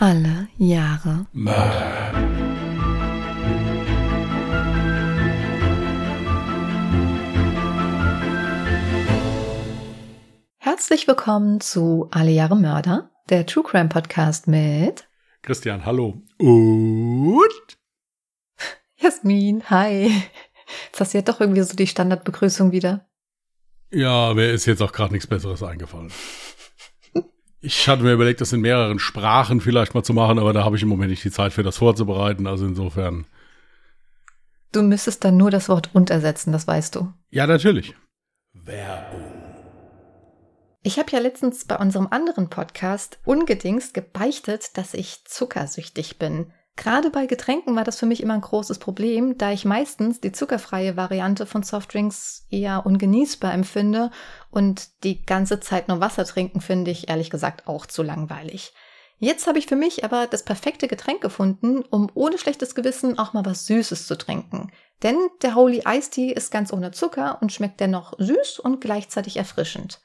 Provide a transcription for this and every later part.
Alle Jahre Mörder. Herzlich willkommen zu Alle Jahre Mörder, der True Crime Podcast mit Christian, hallo. Und? Jasmin, hi. Jetzt hast du ja doch irgendwie so die Standardbegrüßung wieder. Ja, mir ist jetzt auch gerade nichts Besseres eingefallen. Ich hatte mir überlegt, das in mehreren Sprachen vielleicht mal zu machen, aber da habe ich im Moment nicht die Zeit für das vorzubereiten. Also insofern. Du müsstest dann nur das Wort und ersetzen, das weißt du. Ja, natürlich. Werbung. Ich habe ja letztens bei unserem anderen Podcast ungedingst gebeichtet, dass ich zuckersüchtig bin. Gerade bei Getränken war das für mich immer ein großes Problem, da ich meistens die zuckerfreie Variante von Softdrinks eher ungenießbar empfinde und die ganze Zeit nur Wasser trinken finde ich ehrlich gesagt auch zu langweilig. Jetzt habe ich für mich aber das perfekte Getränk gefunden, um ohne schlechtes Gewissen auch mal was Süßes zu trinken. Denn der Holy Iced Tea ist ganz ohne Zucker und schmeckt dennoch süß und gleichzeitig erfrischend.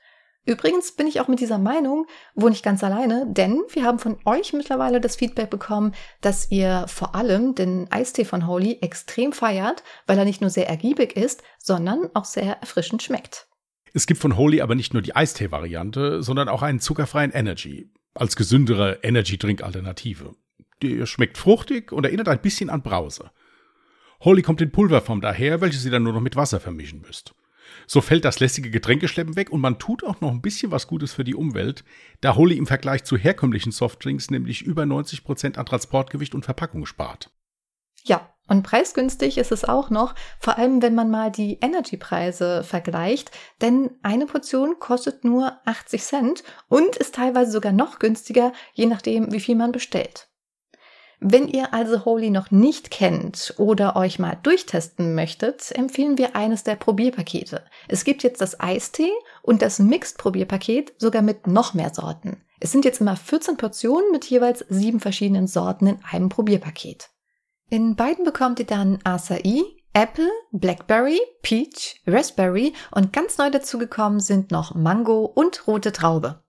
Übrigens bin ich auch mit dieser Meinung wohl nicht ganz alleine, denn wir haben von euch mittlerweile das Feedback bekommen, dass ihr vor allem den Eistee von Holy extrem feiert, weil er nicht nur sehr ergiebig ist, sondern auch sehr erfrischend schmeckt. Es gibt von Holy aber nicht nur die Eistee-Variante, sondern auch einen zuckerfreien Energy als gesündere Energy-Drink-Alternative. Die schmeckt fruchtig und erinnert ein bisschen an Brause. Holy kommt in Pulverform daher, welches ihr dann nur noch mit Wasser vermischen müsst. So fällt das lästige Getränkeschleppen weg und man tut auch noch ein bisschen was Gutes für die Umwelt, da Holy im Vergleich zu herkömmlichen Softdrinks nämlich über 90 Prozent an Transportgewicht und Verpackung spart. Ja, und preisgünstig ist es auch noch, vor allem wenn man mal die Energy-Preise vergleicht, denn eine Portion kostet nur 80 Cent und ist teilweise sogar noch günstiger, je nachdem, wie viel man bestellt. Wenn ihr also Holy noch nicht kennt oder euch mal durchtesten möchtet, empfehlen wir eines der Probierpakete. Es gibt jetzt das Eistee und das Mixed-Probierpaket sogar mit noch mehr Sorten. Es sind jetzt immer 14 Portionen mit jeweils sieben verschiedenen Sorten in einem Probierpaket. In beiden bekommt ihr dann Acai, Apple, Blackberry, Peach, Raspberry und ganz neu dazugekommen sind noch Mango und rote Traube.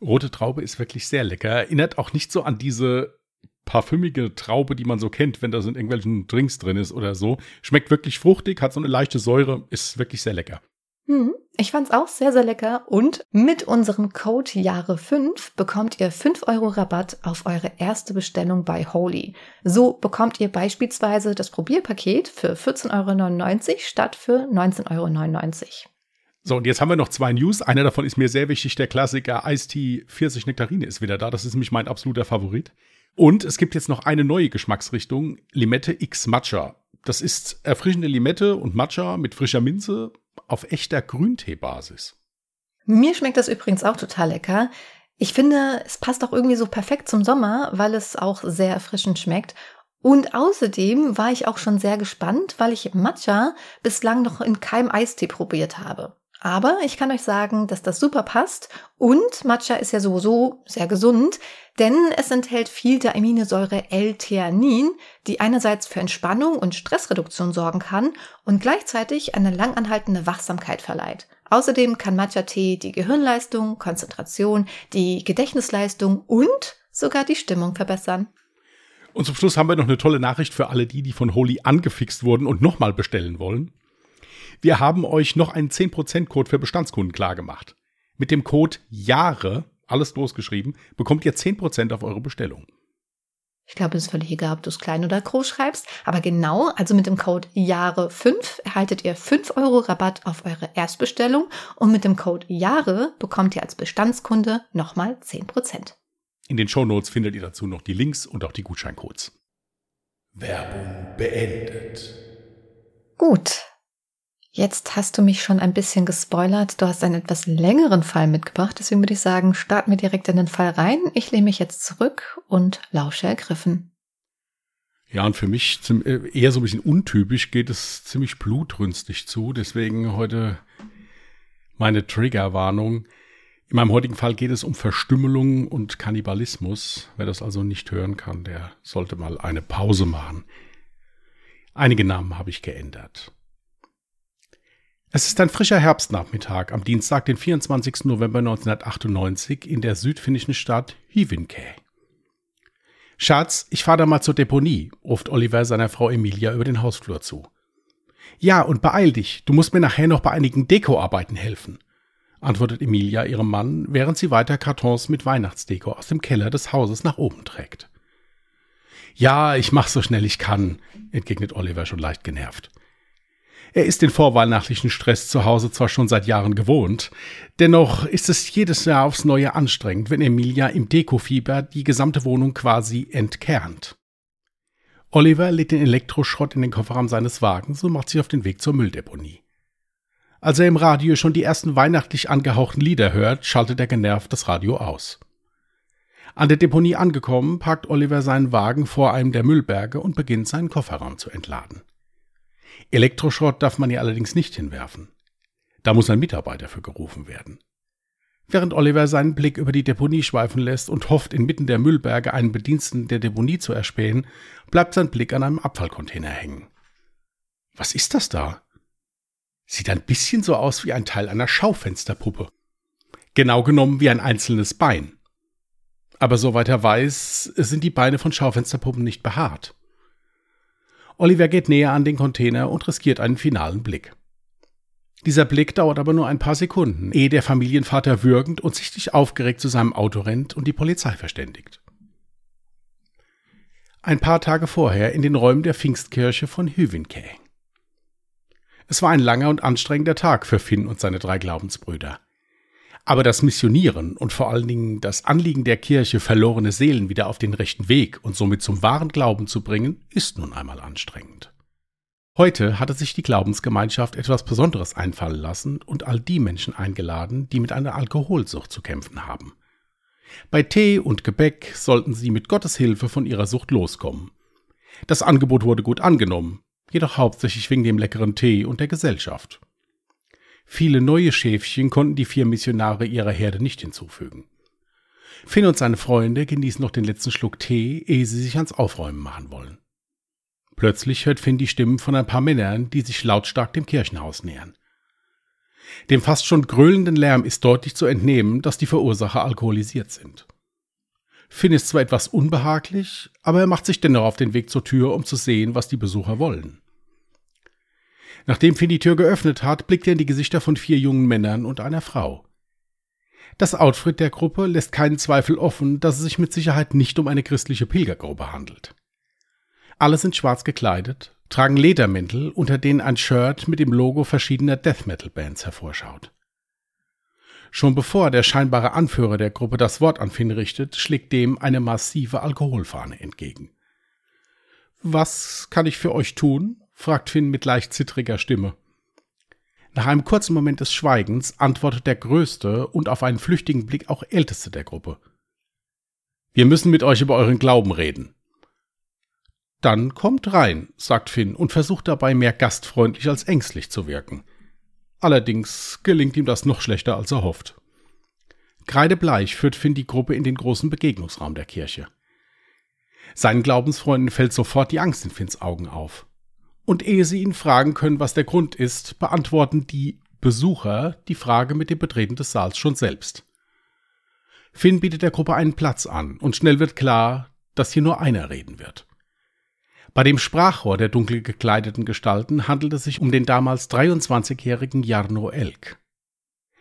Rote Traube ist wirklich sehr lecker. Erinnert auch nicht so an diese parfümige Traube, die man so kennt, wenn da in irgendwelchen Drinks drin ist oder so. Schmeckt wirklich fruchtig, hat so eine leichte Säure, ist wirklich sehr lecker. Hm, ich fand's auch sehr, sehr lecker und mit unserem Code Jahre 5 bekommt ihr 5 Euro Rabatt auf eure erste Bestellung bei Holy. So bekommt ihr beispielsweise das Probierpaket für 14,99 Euro statt für 19,99 Euro. So, und jetzt haben wir noch zwei News. Einer davon ist mir sehr wichtig. Der Klassiker Ice Tea 40 Nektarine ist wieder da. Das ist nämlich mein absoluter Favorit. Und es gibt jetzt noch eine neue Geschmacksrichtung, Limette X Matcha. Das ist erfrischende Limette und Matcha mit frischer Minze auf echter Grünteebasis. Mir schmeckt das übrigens auch total lecker. Ich finde, es passt auch irgendwie so perfekt zum Sommer, weil es auch sehr erfrischend schmeckt. Und außerdem war ich auch schon sehr gespannt, weil ich Matcha bislang noch in keinem Eistee probiert habe. Aber ich kann euch sagen, dass das super passt und Matcha ist ja sowieso sehr gesund, denn es enthält viel der Aminosäure L-Theanin, die einerseits für Entspannung und Stressreduktion sorgen kann und gleichzeitig eine langanhaltende Wachsamkeit verleiht. Außerdem kann Matcha-Tee die Gehirnleistung, Konzentration, die Gedächtnisleistung und sogar die Stimmung verbessern. Und zum Schluss haben wir noch eine tolle Nachricht für alle die, die von Holy angefixt wurden und nochmal bestellen wollen. Wir haben euch noch einen 10%-Code für Bestandskunden klargemacht. Mit dem Code Jahre, alles großgeschrieben, bekommt ihr 10% auf eure Bestellung. Ich glaube, es ist völlig egal, ob du es klein oder groß schreibst. Aber genau, also mit dem Code Jahre5 erhaltet ihr 5 Euro Rabatt auf eure Erstbestellung und mit dem Code Jahre bekommt ihr als Bestandskunde nochmal 10%. In den Shownotes findet ihr dazu noch die Links und auch die Gutscheincodes. Werbung beendet. Gut, Jetzt hast du mich schon ein bisschen gespoilert. Du hast einen etwas längeren Fall mitgebracht. Deswegen würde ich sagen, starten wir direkt in den Fall rein. Ich lehne mich jetzt zurück und lausche ergriffen. Ja, und für mich äh, eher so ein bisschen untypisch geht es ziemlich blutrünstig zu. Deswegen heute meine Triggerwarnung. In meinem heutigen Fall geht es um Verstümmelung und Kannibalismus. Wer das also nicht hören kann, der sollte mal eine Pause machen. Einige Namen habe ich geändert. Es ist ein frischer Herbstnachmittag am Dienstag, den 24. November 1998 in der südfinnischen Stadt Hyvinkää. Schatz, ich fahr da mal zur Deponie, ruft Oliver seiner Frau Emilia über den Hausflur zu. Ja, und beeil dich, du musst mir nachher noch bei einigen Dekoarbeiten helfen, antwortet Emilia ihrem Mann, während sie weiter Kartons mit Weihnachtsdeko aus dem Keller des Hauses nach oben trägt. Ja, ich mach so schnell ich kann, entgegnet Oliver schon leicht genervt. Er ist den vorweihnachtlichen Stress zu Hause zwar schon seit Jahren gewohnt, dennoch ist es jedes Jahr aufs Neue anstrengend, wenn Emilia im Dekofieber die gesamte Wohnung quasi entkernt. Oliver lädt den Elektroschrott in den Kofferraum seines Wagens und macht sich auf den Weg zur Mülldeponie. Als er im Radio schon die ersten weihnachtlich angehauchten Lieder hört, schaltet er genervt das Radio aus. An der Deponie angekommen, parkt Oliver seinen Wagen vor einem der Müllberge und beginnt seinen Kofferraum zu entladen. Elektroschrott darf man hier allerdings nicht hinwerfen. Da muss ein Mitarbeiter für gerufen werden. Während Oliver seinen Blick über die Deponie schweifen lässt und hofft, inmitten der Müllberge einen Bediensteten der Deponie zu erspähen, bleibt sein Blick an einem Abfallcontainer hängen. Was ist das da? Sieht ein bisschen so aus wie ein Teil einer Schaufensterpuppe. Genau genommen wie ein einzelnes Bein. Aber soweit er weiß, sind die Beine von Schaufensterpuppen nicht behaart. Oliver geht näher an den Container und riskiert einen finalen Blick. Dieser Blick dauert aber nur ein paar Sekunden, ehe der Familienvater würgend und sichtlich aufgeregt zu seinem Auto rennt und die Polizei verständigt. Ein paar Tage vorher in den Räumen der Pfingstkirche von Hyvinkää. Es war ein langer und anstrengender Tag für Finn und seine drei Glaubensbrüder. Aber das Missionieren und vor allen Dingen das Anliegen der Kirche, verlorene Seelen wieder auf den rechten Weg und somit zum wahren Glauben zu bringen, ist nun einmal anstrengend. Heute hatte sich die Glaubensgemeinschaft etwas Besonderes einfallen lassen und all die Menschen eingeladen, die mit einer Alkoholsucht zu kämpfen haben. Bei Tee und Gebäck sollten sie mit Gottes Hilfe von ihrer Sucht loskommen. Das Angebot wurde gut angenommen, jedoch hauptsächlich wegen dem leckeren Tee und der Gesellschaft. Viele neue Schäfchen konnten die vier Missionare ihrer Herde nicht hinzufügen. Finn und seine Freunde genießen noch den letzten Schluck Tee, ehe sie sich ans Aufräumen machen wollen. Plötzlich hört Finn die Stimmen von ein paar Männern, die sich lautstark dem Kirchenhaus nähern. Dem fast schon gröhlenden Lärm ist deutlich zu entnehmen, dass die Verursacher alkoholisiert sind. Finn ist zwar etwas unbehaglich, aber er macht sich dennoch auf den Weg zur Tür, um zu sehen, was die Besucher wollen. Nachdem Finn die Tür geöffnet hat, blickt er in die Gesichter von vier jungen Männern und einer Frau. Das Outfit der Gruppe lässt keinen Zweifel offen, dass es sich mit Sicherheit nicht um eine christliche Pilgergruppe handelt. Alle sind schwarz gekleidet, tragen Ledermäntel, unter denen ein Shirt mit dem Logo verschiedener Death Metal Bands hervorschaut. Schon bevor der scheinbare Anführer der Gruppe das Wort an Finn richtet, schlägt dem eine massive Alkoholfahne entgegen. Was kann ich für euch tun? Fragt Finn mit leicht zittriger Stimme. Nach einem kurzen Moment des Schweigens antwortet der größte und auf einen flüchtigen Blick auch älteste der Gruppe. Wir müssen mit euch über euren Glauben reden. Dann kommt rein, sagt Finn und versucht dabei mehr gastfreundlich als ängstlich zu wirken. Allerdings gelingt ihm das noch schlechter, als er hofft. Kreidebleich führt Finn die Gruppe in den großen Begegnungsraum der Kirche. Seinen Glaubensfreunden fällt sofort die Angst in Finns Augen auf. Und ehe sie ihn fragen können, was der Grund ist, beantworten die Besucher die Frage mit dem Betreten des Saals schon selbst. Finn bietet der Gruppe einen Platz an und schnell wird klar, dass hier nur einer reden wird. Bei dem Sprachrohr der dunkel gekleideten Gestalten handelt es sich um den damals 23-jährigen Jarno Elk.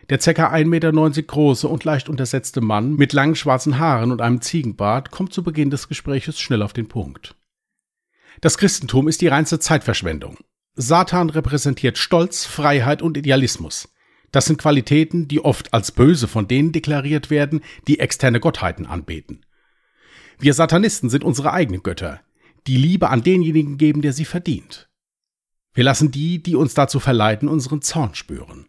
Der ca. 1,90 Meter große und leicht untersetzte Mann mit langen schwarzen Haaren und einem Ziegenbart kommt zu Beginn des Gespräches schnell auf den Punkt. Das Christentum ist die reinste Zeitverschwendung. Satan repräsentiert Stolz, Freiheit und Idealismus. Das sind Qualitäten, die oft als böse von denen deklariert werden, die externe Gottheiten anbeten. Wir Satanisten sind unsere eigenen Götter, die Liebe an denjenigen geben, der sie verdient. Wir lassen die, die uns dazu verleiten, unseren Zorn spüren.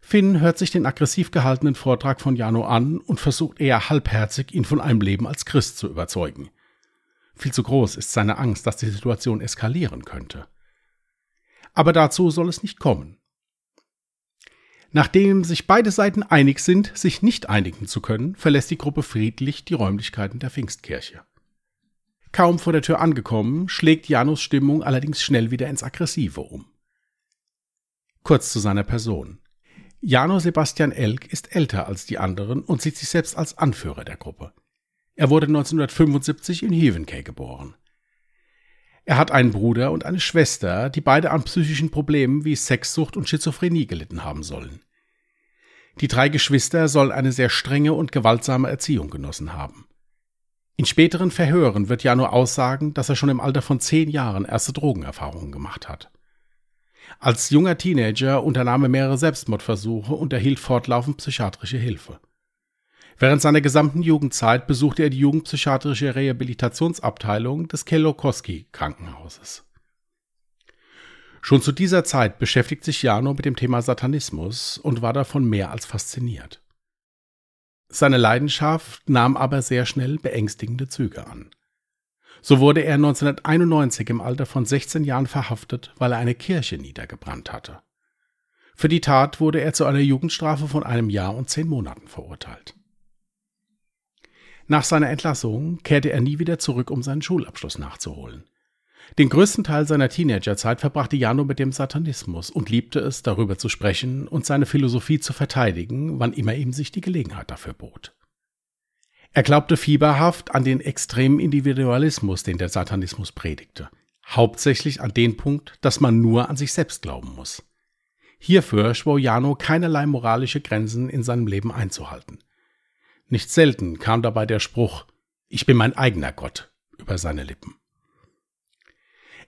Finn hört sich den aggressiv gehaltenen Vortrag von Jano an und versucht eher halbherzig, ihn von einem Leben als Christ zu überzeugen. Viel zu groß ist seine Angst, dass die Situation eskalieren könnte. Aber dazu soll es nicht kommen. Nachdem sich beide Seiten einig sind, sich nicht einigen zu können, verlässt die Gruppe friedlich die Räumlichkeiten der Pfingstkirche. Kaum vor der Tür angekommen, schlägt Janus Stimmung allerdings schnell wieder ins Aggressive um. Kurz zu seiner Person. Jano Sebastian Elk ist älter als die anderen und sieht sich selbst als Anführer der Gruppe. Er wurde 1975 in Hevenkey geboren. Er hat einen Bruder und eine Schwester, die beide an psychischen Problemen wie Sexsucht und Schizophrenie gelitten haben sollen. Die drei Geschwister sollen eine sehr strenge und gewaltsame Erziehung genossen haben. In späteren Verhören wird Jano aussagen, dass er schon im Alter von zehn Jahren erste Drogenerfahrungen gemacht hat. Als junger Teenager unternahm er mehrere Selbstmordversuche und erhielt fortlaufend psychiatrische Hilfe. Während seiner gesamten Jugendzeit besuchte er die jugendpsychiatrische Rehabilitationsabteilung des Kelokowski Krankenhauses. Schon zu dieser Zeit beschäftigt sich Jano mit dem Thema Satanismus und war davon mehr als fasziniert. Seine Leidenschaft nahm aber sehr schnell beängstigende Züge an. So wurde er 1991 im Alter von 16 Jahren verhaftet, weil er eine Kirche niedergebrannt hatte. Für die Tat wurde er zu einer Jugendstrafe von einem Jahr und zehn Monaten verurteilt. Nach seiner Entlassung kehrte er nie wieder zurück, um seinen Schulabschluss nachzuholen. Den größten Teil seiner Teenagerzeit verbrachte Jano mit dem Satanismus und liebte es, darüber zu sprechen und seine Philosophie zu verteidigen, wann immer ihm sich die Gelegenheit dafür bot. Er glaubte fieberhaft an den extremen Individualismus, den der Satanismus predigte. Hauptsächlich an den Punkt, dass man nur an sich selbst glauben muss. Hierfür schwor Jano keinerlei moralische Grenzen in seinem Leben einzuhalten. Nicht selten kam dabei der Spruch Ich bin mein eigener Gott über seine Lippen.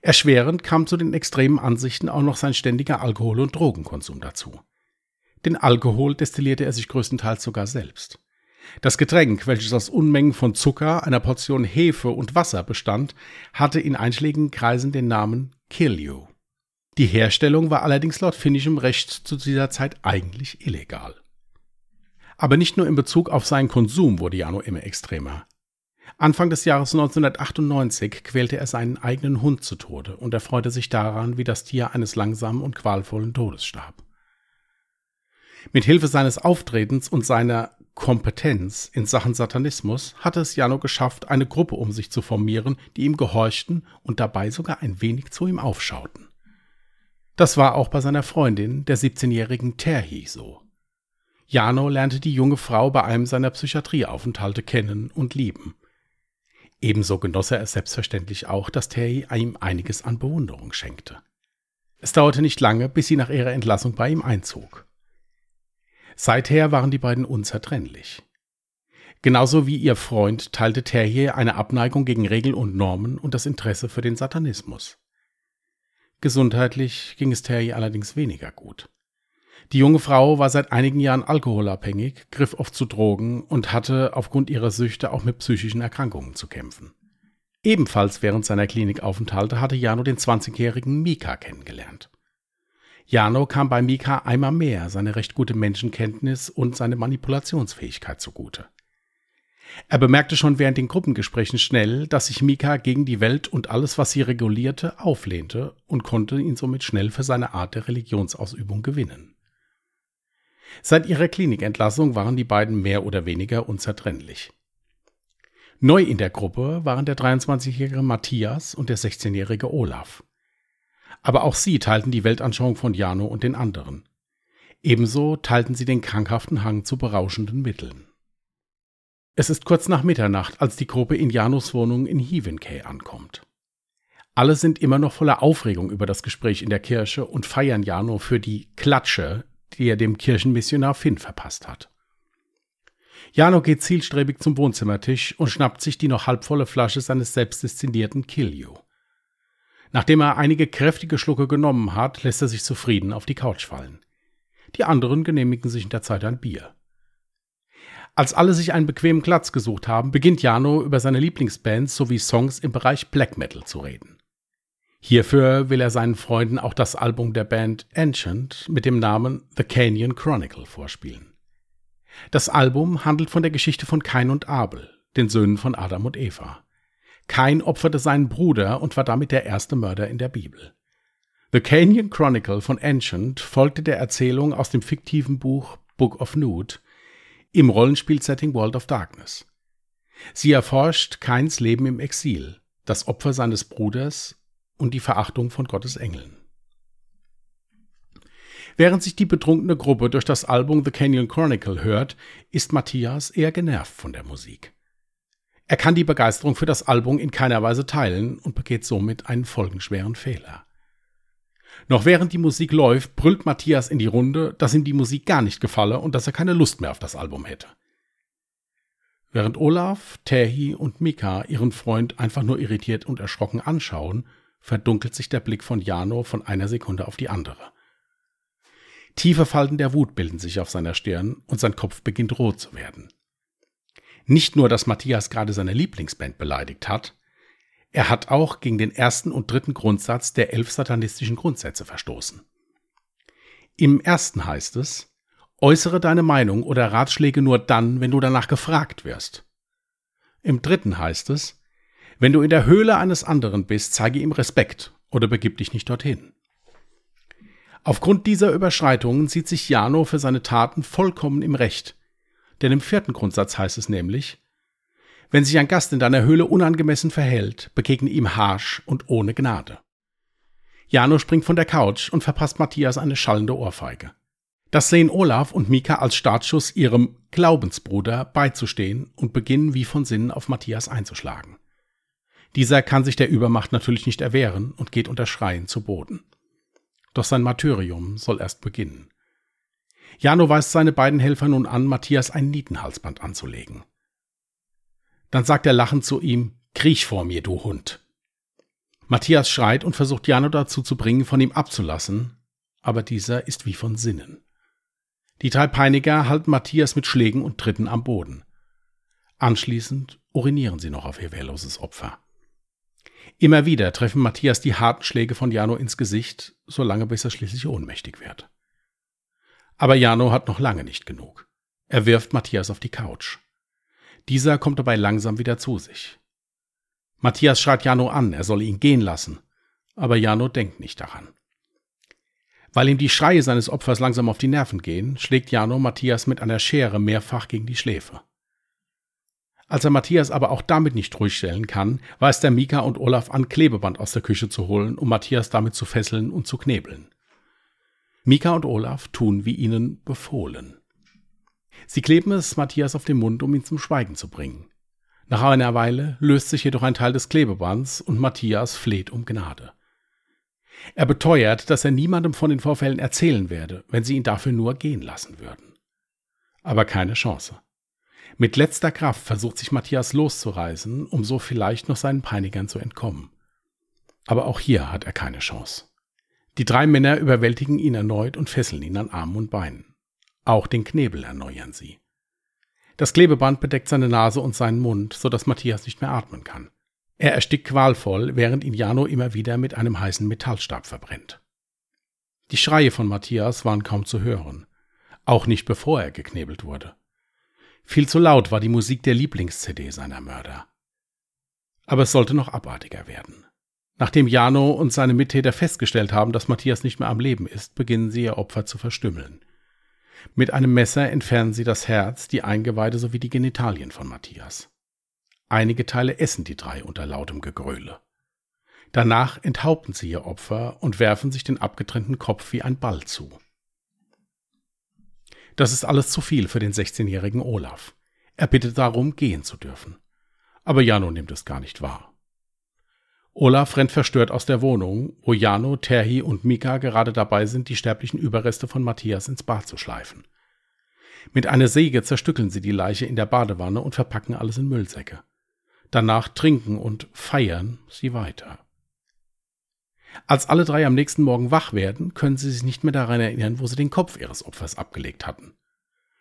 Erschwerend kam zu den extremen Ansichten auch noch sein ständiger Alkohol- und Drogenkonsum dazu. Den Alkohol destillierte er sich größtenteils sogar selbst. Das Getränk, welches aus Unmengen von Zucker, einer Portion Hefe und Wasser bestand, hatte in einschlägigen Kreisen den Namen Kill You. Die Herstellung war allerdings laut finnischem Recht zu dieser Zeit eigentlich illegal. Aber nicht nur in Bezug auf seinen Konsum wurde Jano immer extremer. Anfang des Jahres 1998 quälte er seinen eigenen Hund zu Tode und erfreute sich daran, wie das Tier eines langsamen und qualvollen Todes starb. Mit Hilfe seines Auftretens und seiner Kompetenz in Sachen Satanismus hatte es Jano geschafft, eine Gruppe um sich zu formieren, die ihm gehorchten und dabei sogar ein wenig zu ihm aufschauten. Das war auch bei seiner Freundin, der 17-jährigen Terhi, so. Jano lernte die junge Frau bei einem seiner Psychiatrieaufenthalte kennen und lieben. Ebenso genoss er es selbstverständlich auch, dass Terhi ihm einiges an Bewunderung schenkte. Es dauerte nicht lange, bis sie nach ihrer Entlassung bei ihm einzog. Seither waren die beiden unzertrennlich. Genauso wie ihr Freund teilte Terje eine Abneigung gegen Regeln und Normen und das Interesse für den Satanismus. Gesundheitlich ging es Terje allerdings weniger gut. Die junge Frau war seit einigen Jahren alkoholabhängig, griff oft zu Drogen und hatte aufgrund ihrer Süchte auch mit psychischen Erkrankungen zu kämpfen. Ebenfalls während seiner Klinikaufenthalte hatte Jano den 20-jährigen Mika kennengelernt. Jano kam bei Mika einmal mehr seine recht gute Menschenkenntnis und seine Manipulationsfähigkeit zugute. Er bemerkte schon während den Gruppengesprächen schnell, dass sich Mika gegen die Welt und alles, was sie regulierte, auflehnte und konnte ihn somit schnell für seine Art der Religionsausübung gewinnen. Seit ihrer Klinikentlassung waren die beiden mehr oder weniger unzertrennlich. Neu in der Gruppe waren der 23-jährige Matthias und der 16-jährige Olaf. Aber auch sie teilten die Weltanschauung von Jano und den anderen. Ebenso teilten sie den krankhaften Hang zu berauschenden Mitteln. Es ist kurz nach Mitternacht, als die Gruppe in Janos Wohnung in Hevenkay ankommt. Alle sind immer noch voller Aufregung über das Gespräch in der Kirche und feiern Jano für die Klatsche, die er dem Kirchenmissionar Finn verpasst hat. Jano geht zielstrebig zum Wohnzimmertisch und schnappt sich die noch halbvolle Flasche seines selbstdestinierten Kill You. Nachdem er einige kräftige Schlucke genommen hat, lässt er sich zufrieden auf die Couch fallen. Die anderen genehmigen sich in der Zeit ein Bier. Als alle sich einen bequemen Platz gesucht haben, beginnt Jano über seine Lieblingsbands sowie Songs im Bereich Black Metal zu reden. Hierfür will er seinen Freunden auch das Album der Band Ancient mit dem Namen The Canyon Chronicle vorspielen. Das Album handelt von der Geschichte von Kain und Abel, den Söhnen von Adam und Eva. Kain opferte seinen Bruder und war damit der erste Mörder in der Bibel. The Canyon Chronicle von Ancient folgte der Erzählung aus dem fiktiven Buch Book of Nude im Rollenspielsetting World of Darkness. Sie erforscht Kains Leben im Exil, das Opfer seines Bruders und die Verachtung von Gottes Engeln. Während sich die betrunkene Gruppe durch das Album The Canyon Chronicle hört, ist Matthias eher genervt von der Musik. Er kann die Begeisterung für das Album in keiner Weise teilen und begeht somit einen folgenschweren Fehler. Noch während die Musik läuft, brüllt Matthias in die Runde, dass ihm die Musik gar nicht gefalle und dass er keine Lust mehr auf das Album hätte. Während Olaf, Terhi und Mika ihren Freund einfach nur irritiert und erschrocken anschauen, verdunkelt sich der Blick von Jano von einer Sekunde auf die andere. Tiefe Falten der Wut bilden sich auf seiner Stirn und sein Kopf beginnt rot zu werden. Nicht nur, dass Matthias gerade seine Lieblingsband beleidigt hat, er hat auch gegen den ersten und dritten Grundsatz der elf satanistischen Grundsätze verstoßen. Im ersten heißt es, äußere deine Meinung oder Ratschläge nur dann, wenn du danach gefragt wirst. Im dritten heißt es, wenn du in der Höhle eines anderen bist, zeige ihm Respekt oder begib dich nicht dorthin. Aufgrund dieser Überschreitungen sieht sich Jano für seine Taten vollkommen im Recht. Denn im vierten Grundsatz heißt es nämlich, wenn sich ein Gast in deiner Höhle unangemessen verhält, begegne ihm harsch und ohne Gnade. Jano springt von der Couch und verpasst Matthias eine schallende Ohrfeige. Das sehen Olaf und Mika als Startschuss ihrem Glaubensbruder beizustehen und beginnen wie von Sinnen auf Matthias einzuschlagen. Dieser kann sich der Übermacht natürlich nicht erwehren und geht unter Schreien zu Boden. Doch sein Martyrium soll erst beginnen. Jano weist seine beiden Helfer nun an, Matthias ein Nietenhalsband anzulegen. Dann sagt er lachend zu ihm, Kriech vor mir, du Hund. Matthias schreit und versucht Jano dazu zu bringen, von ihm abzulassen, aber dieser ist wie von Sinnen. Die drei Peiniger halten Matthias mit Schlägen und Tritten am Boden. Anschließend urinieren sie noch auf ihr wehrloses Opfer. Immer wieder treffen Matthias die harten Schläge von Jano ins Gesicht, solange bis er schließlich ohnmächtig wird. Aber Jano hat noch lange nicht genug. Er wirft Matthias auf die Couch. Dieser kommt dabei langsam wieder zu sich. Matthias schreit Jano an, er solle ihn gehen lassen, aber Jano denkt nicht daran. Weil ihm die Schreie seines Opfers langsam auf die Nerven gehen, schlägt Jano Matthias mit einer Schere mehrfach gegen die Schläfe. Als er Matthias aber auch damit nicht ruhig stellen kann, weist er Mika und Olaf an, Klebeband aus der Küche zu holen, um Matthias damit zu fesseln und zu knebeln. Mika und Olaf tun wie ihnen befohlen. Sie kleben es Matthias auf den Mund, um ihn zum Schweigen zu bringen. Nach einer Weile löst sich jedoch ein Teil des Klebebands und Matthias fleht um Gnade. Er beteuert, dass er niemandem von den Vorfällen erzählen werde, wenn sie ihn dafür nur gehen lassen würden. Aber keine Chance. Mit letzter Kraft versucht sich Matthias loszureißen, um so vielleicht noch seinen Peinigern zu entkommen. Aber auch hier hat er keine Chance. Die drei Männer überwältigen ihn erneut und fesseln ihn an Armen und Beinen. Auch den Knebel erneuern sie. Das Klebeband bedeckt seine Nase und seinen Mund, so dass Matthias nicht mehr atmen kann. Er erstickt qualvoll, während ihn Jano immer wieder mit einem heißen Metallstab verbrennt. Die Schreie von Matthias waren kaum zu hören, auch nicht bevor er geknebelt wurde. Viel zu laut war die Musik der Lieblings-CD seiner Mörder. Aber es sollte noch abartiger werden. Nachdem Jano und seine Mittäter festgestellt haben, dass Matthias nicht mehr am Leben ist, beginnen sie ihr Opfer zu verstümmeln. Mit einem Messer entfernen sie das Herz, die Eingeweide sowie die Genitalien von Matthias. Einige Teile essen die drei unter lautem Gegröle. Danach enthaupten sie ihr Opfer und werfen sich den abgetrennten Kopf wie ein Ball zu. Das ist alles zu viel für den 16-jährigen Olaf. Er bittet darum, gehen zu dürfen. Aber Jano nimmt es gar nicht wahr. Olaf rennt verstört aus der Wohnung, wo Jano, Terhi und Mika gerade dabei sind, die sterblichen Überreste von Matthias ins Bad zu schleifen. Mit einer Säge zerstückeln sie die Leiche in der Badewanne und verpacken alles in Müllsäcke. Danach trinken und feiern sie weiter. Als alle drei am nächsten Morgen wach werden, können sie sich nicht mehr daran erinnern, wo sie den Kopf ihres Opfers abgelegt hatten.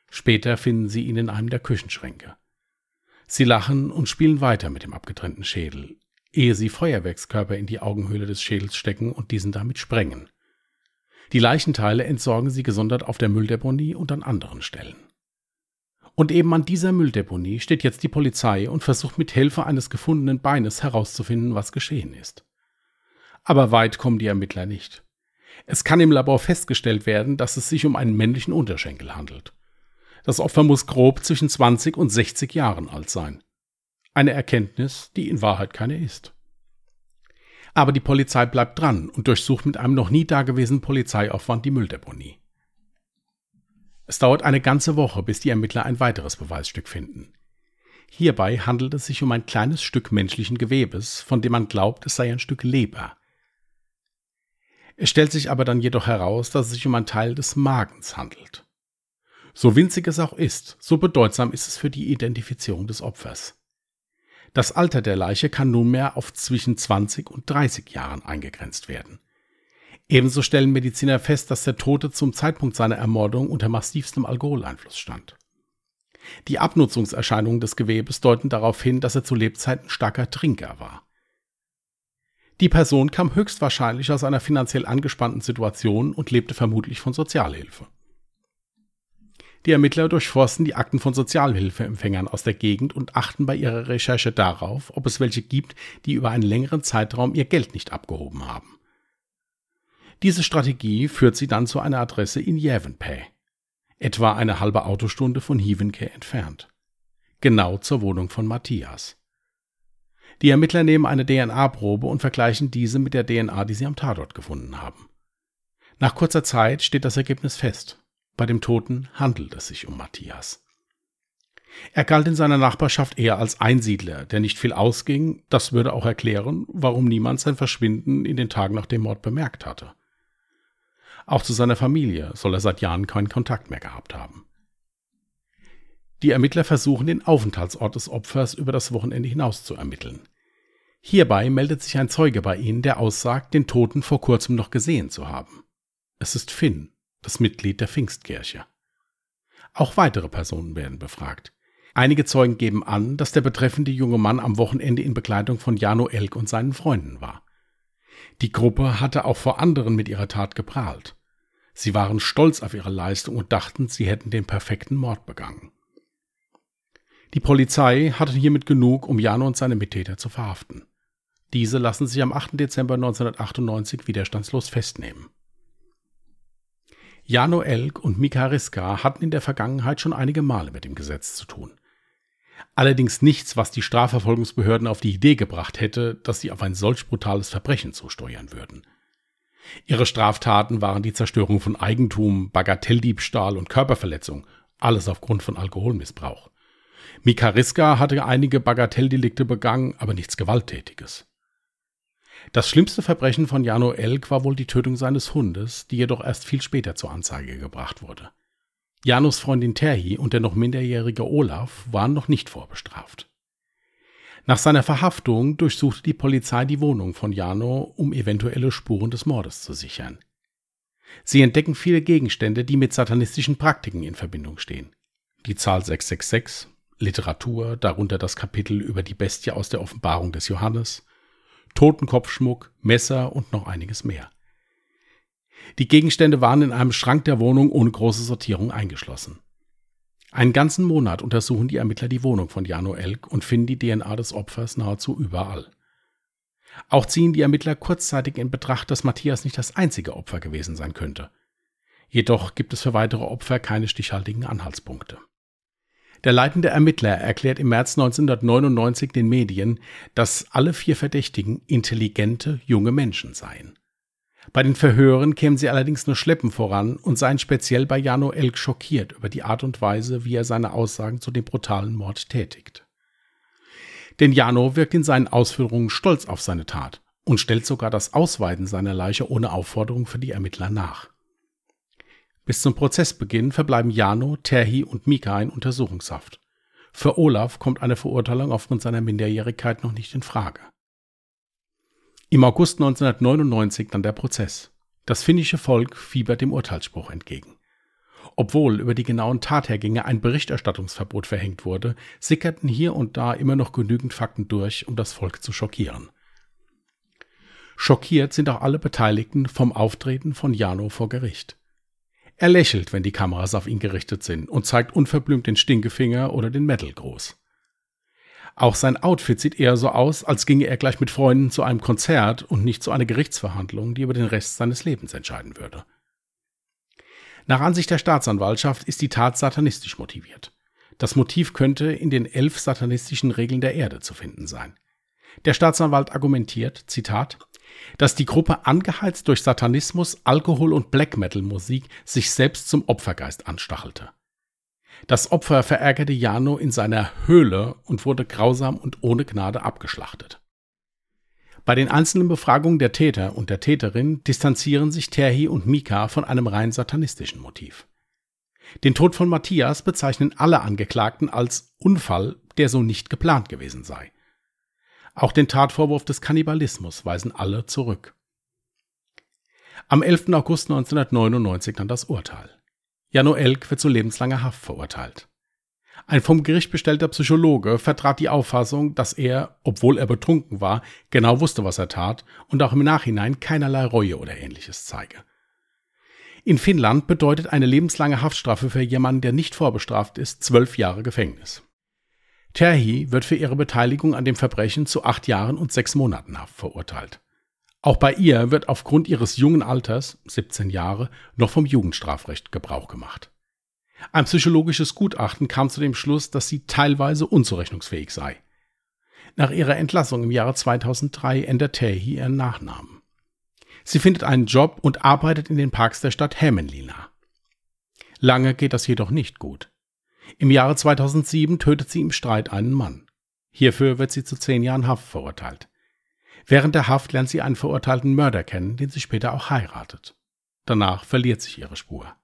Später finden sie ihn in einem der Küchenschränke. Sie lachen und spielen weiter mit dem abgetrennten Schädel, ehe sie Feuerwerkskörper in die Augenhöhle des Schädels stecken und diesen damit sprengen. Die Leichenteile entsorgen sie gesondert auf der Mülldeponie und an anderen Stellen. Und eben an dieser Mülldeponie steht jetzt die Polizei und versucht mit Hilfe eines gefundenen Beines herauszufinden, was geschehen ist aber weit kommen die Ermittler nicht. Es kann im Labor festgestellt werden, dass es sich um einen männlichen Unterschenkel handelt. Das Opfer muss grob zwischen 20 und 60 Jahren alt sein. Eine Erkenntnis, die in Wahrheit keine ist. Aber die Polizei bleibt dran und durchsucht mit einem noch nie dagewesenen Polizeiaufwand die Mülldeponie. Es dauert eine ganze Woche, bis die Ermittler ein weiteres Beweisstück finden. Hierbei handelt es sich um ein kleines Stück menschlichen Gewebes, von dem man glaubt, es sei ein Stück Leber. Es stellt sich aber dann jedoch heraus, dass es sich um ein Teil des Magens handelt. So winzig es auch ist, so bedeutsam ist es für die Identifizierung des Opfers. Das Alter der Leiche kann nunmehr auf zwischen 20 und 30 Jahren eingegrenzt werden. Ebenso stellen Mediziner fest, dass der Tote zum Zeitpunkt seiner Ermordung unter massivstem Alkoholeinfluss stand. Die Abnutzungserscheinungen des Gewebes deuten darauf hin, dass er zu Lebzeiten starker Trinker war. Die Person kam höchstwahrscheinlich aus einer finanziell angespannten Situation und lebte vermutlich von Sozialhilfe. Die Ermittler durchforsten die Akten von Sozialhilfeempfängern aus der Gegend und achten bei ihrer Recherche darauf, ob es welche gibt, die über einen längeren Zeitraum ihr Geld nicht abgehoben haben. Diese Strategie führt sie dann zu einer Adresse in Jävenpää, etwa eine halbe Autostunde von Hivenke entfernt. Genau zur Wohnung von Matthias. Die Ermittler nehmen eine DNA-Probe und vergleichen diese mit der DNA, die sie am Tatort gefunden haben. Nach kurzer Zeit steht das Ergebnis fest. Bei dem Toten handelt es sich um Matthias. Er galt in seiner Nachbarschaft eher als Einsiedler, der nicht viel ausging. Das würde auch erklären, warum niemand sein Verschwinden in den Tagen nach dem Mord bemerkt hatte. Auch zu seiner Familie soll er seit Jahren keinen Kontakt mehr gehabt haben. Die Ermittler versuchen, den Aufenthaltsort des Opfers über das Wochenende hinaus zu ermitteln. Hierbei meldet sich ein Zeuge bei ihnen, der aussagt, den Toten vor kurzem noch gesehen zu haben. Es ist Finn, das Mitglied der Pfingstkirche. Auch weitere Personen werden befragt. Einige Zeugen geben an, dass der betreffende junge Mann am Wochenende in Begleitung von Jano Elk und seinen Freunden war. Die Gruppe hatte auch vor anderen mit ihrer Tat geprahlt. Sie waren stolz auf ihre Leistung und dachten, sie hätten den perfekten Mord begangen. Die Polizei hatte hiermit genug, um Jano und seine Mittäter zu verhaften. Diese lassen sich am 8. Dezember 1998 widerstandslos festnehmen. Jano Elk und Mika Riska hatten in der Vergangenheit schon einige Male mit dem Gesetz zu tun. Allerdings nichts, was die Strafverfolgungsbehörden auf die Idee gebracht hätte, dass sie auf ein solch brutales Verbrechen zusteuern würden. Ihre Straftaten waren die Zerstörung von Eigentum, Bagatelldiebstahl und Körperverletzung, alles aufgrund von Alkoholmissbrauch. Mika Riska hatte einige Bagatelldelikte begangen, aber nichts Gewalttätiges. Das schlimmste Verbrechen von Jano Elk war wohl die Tötung seines Hundes, die jedoch erst viel später zur Anzeige gebracht wurde. Janus Freundin Terhi und der noch minderjährige Olaf waren noch nicht vorbestraft. Nach seiner Verhaftung durchsuchte die Polizei die Wohnung von Jano, um eventuelle Spuren des Mordes zu sichern. Sie entdecken viele Gegenstände, die mit satanistischen Praktiken in Verbindung stehen. Die Zahl 666, Literatur, darunter das Kapitel über die Bestie aus der Offenbarung des Johannes, Totenkopfschmuck, Messer und noch einiges mehr. Die Gegenstände waren in einem Schrank der Wohnung ohne große Sortierung eingeschlossen. Einen ganzen Monat untersuchen die Ermittler die Wohnung von Jano Elk und finden die DNA des Opfers nahezu überall. Auch ziehen die Ermittler kurzzeitig in Betracht, dass Matthias nicht das einzige Opfer gewesen sein könnte. Jedoch gibt es für weitere Opfer keine stichhaltigen Anhaltspunkte. Der leitende Ermittler erklärt im März 1999 den Medien, dass alle vier Verdächtigen intelligente junge Menschen seien. Bei den Verhören kämen sie allerdings nur schleppen voran und seien speziell bei Jano Elk schockiert über die Art und Weise, wie er seine Aussagen zu dem brutalen Mord tätigt. Denn Jano wirkt in seinen Ausführungen stolz auf seine Tat und stellt sogar das Ausweiden seiner Leiche ohne Aufforderung für die Ermittler nach. Bis zum Prozessbeginn verbleiben Jano, Terhi und Mika in Untersuchungshaft. Für Olaf kommt eine Verurteilung aufgrund seiner Minderjährigkeit noch nicht in Frage. Im August 1999 dann der Prozess. Das finnische Volk fiebert dem Urteilsspruch entgegen. Obwohl über die genauen Tathergänge ein Berichterstattungsverbot verhängt wurde, sickerten hier und da immer noch genügend Fakten durch, um das Volk zu schockieren. Schockiert sind auch alle Beteiligten vom Auftreten von Jano vor Gericht. Er lächelt, wenn die Kameras auf ihn gerichtet sind und zeigt unverblümt den Stinkefinger oder den Metal groß. Auch sein Outfit sieht eher so aus, als ginge er gleich mit Freunden zu einem Konzert und nicht zu einer Gerichtsverhandlung, die über den Rest seines Lebens entscheiden würde. Nach Ansicht der Staatsanwaltschaft ist die Tat satanistisch motiviert. Das Motiv könnte in den elf satanistischen Regeln der Erde zu finden sein. Der Staatsanwalt argumentiert, Zitat, dass die Gruppe angeheizt durch Satanismus, Alkohol und Black Metal Musik sich selbst zum Opfergeist anstachelte. Das Opfer verärgerte Jano in seiner Höhle und wurde grausam und ohne Gnade abgeschlachtet. Bei den einzelnen Befragungen der Täter und der Täterin distanzieren sich Terhi und Mika von einem rein satanistischen Motiv. Den Tod von Matthias bezeichnen alle Angeklagten als Unfall, der so nicht geplant gewesen sei. Auch den Tatvorwurf des Kannibalismus weisen alle zurück. Am 11. August 1999 dann das Urteil. Jano Elk wird zu lebenslanger Haft verurteilt. Ein vom Gericht bestellter Psychologe vertrat die Auffassung, dass er, obwohl er betrunken war, genau wusste, was er tat und auch im Nachhinein keinerlei Reue oder ähnliches zeige. In Finnland bedeutet eine lebenslange Haftstrafe für jemanden, der nicht vorbestraft ist, zwölf Jahre Gefängnis. Terhi wird für ihre Beteiligung an dem Verbrechen zu acht Jahren und sechs Monaten Haft verurteilt. Auch bei ihr wird aufgrund ihres jungen Alters, 17 Jahre, noch vom Jugendstrafrecht Gebrauch gemacht. Ein psychologisches Gutachten kam zu dem Schluss, dass sie teilweise unzurechnungsfähig sei. Nach ihrer Entlassung im Jahre 2003 ändert Terhi ihren Nachnamen. Sie findet einen Job und arbeitet in den Parks der Stadt Hämmenlinna. Lange geht das jedoch nicht gut. Im Jahre 2007 tötet sie im Streit einen Mann. Hierfür wird sie zu zehn Jahren Haft verurteilt. Während der Haft lernt sie einen verurteilten Mörder kennen, den sie später auch heiratet. Danach verliert sich ihre Spur.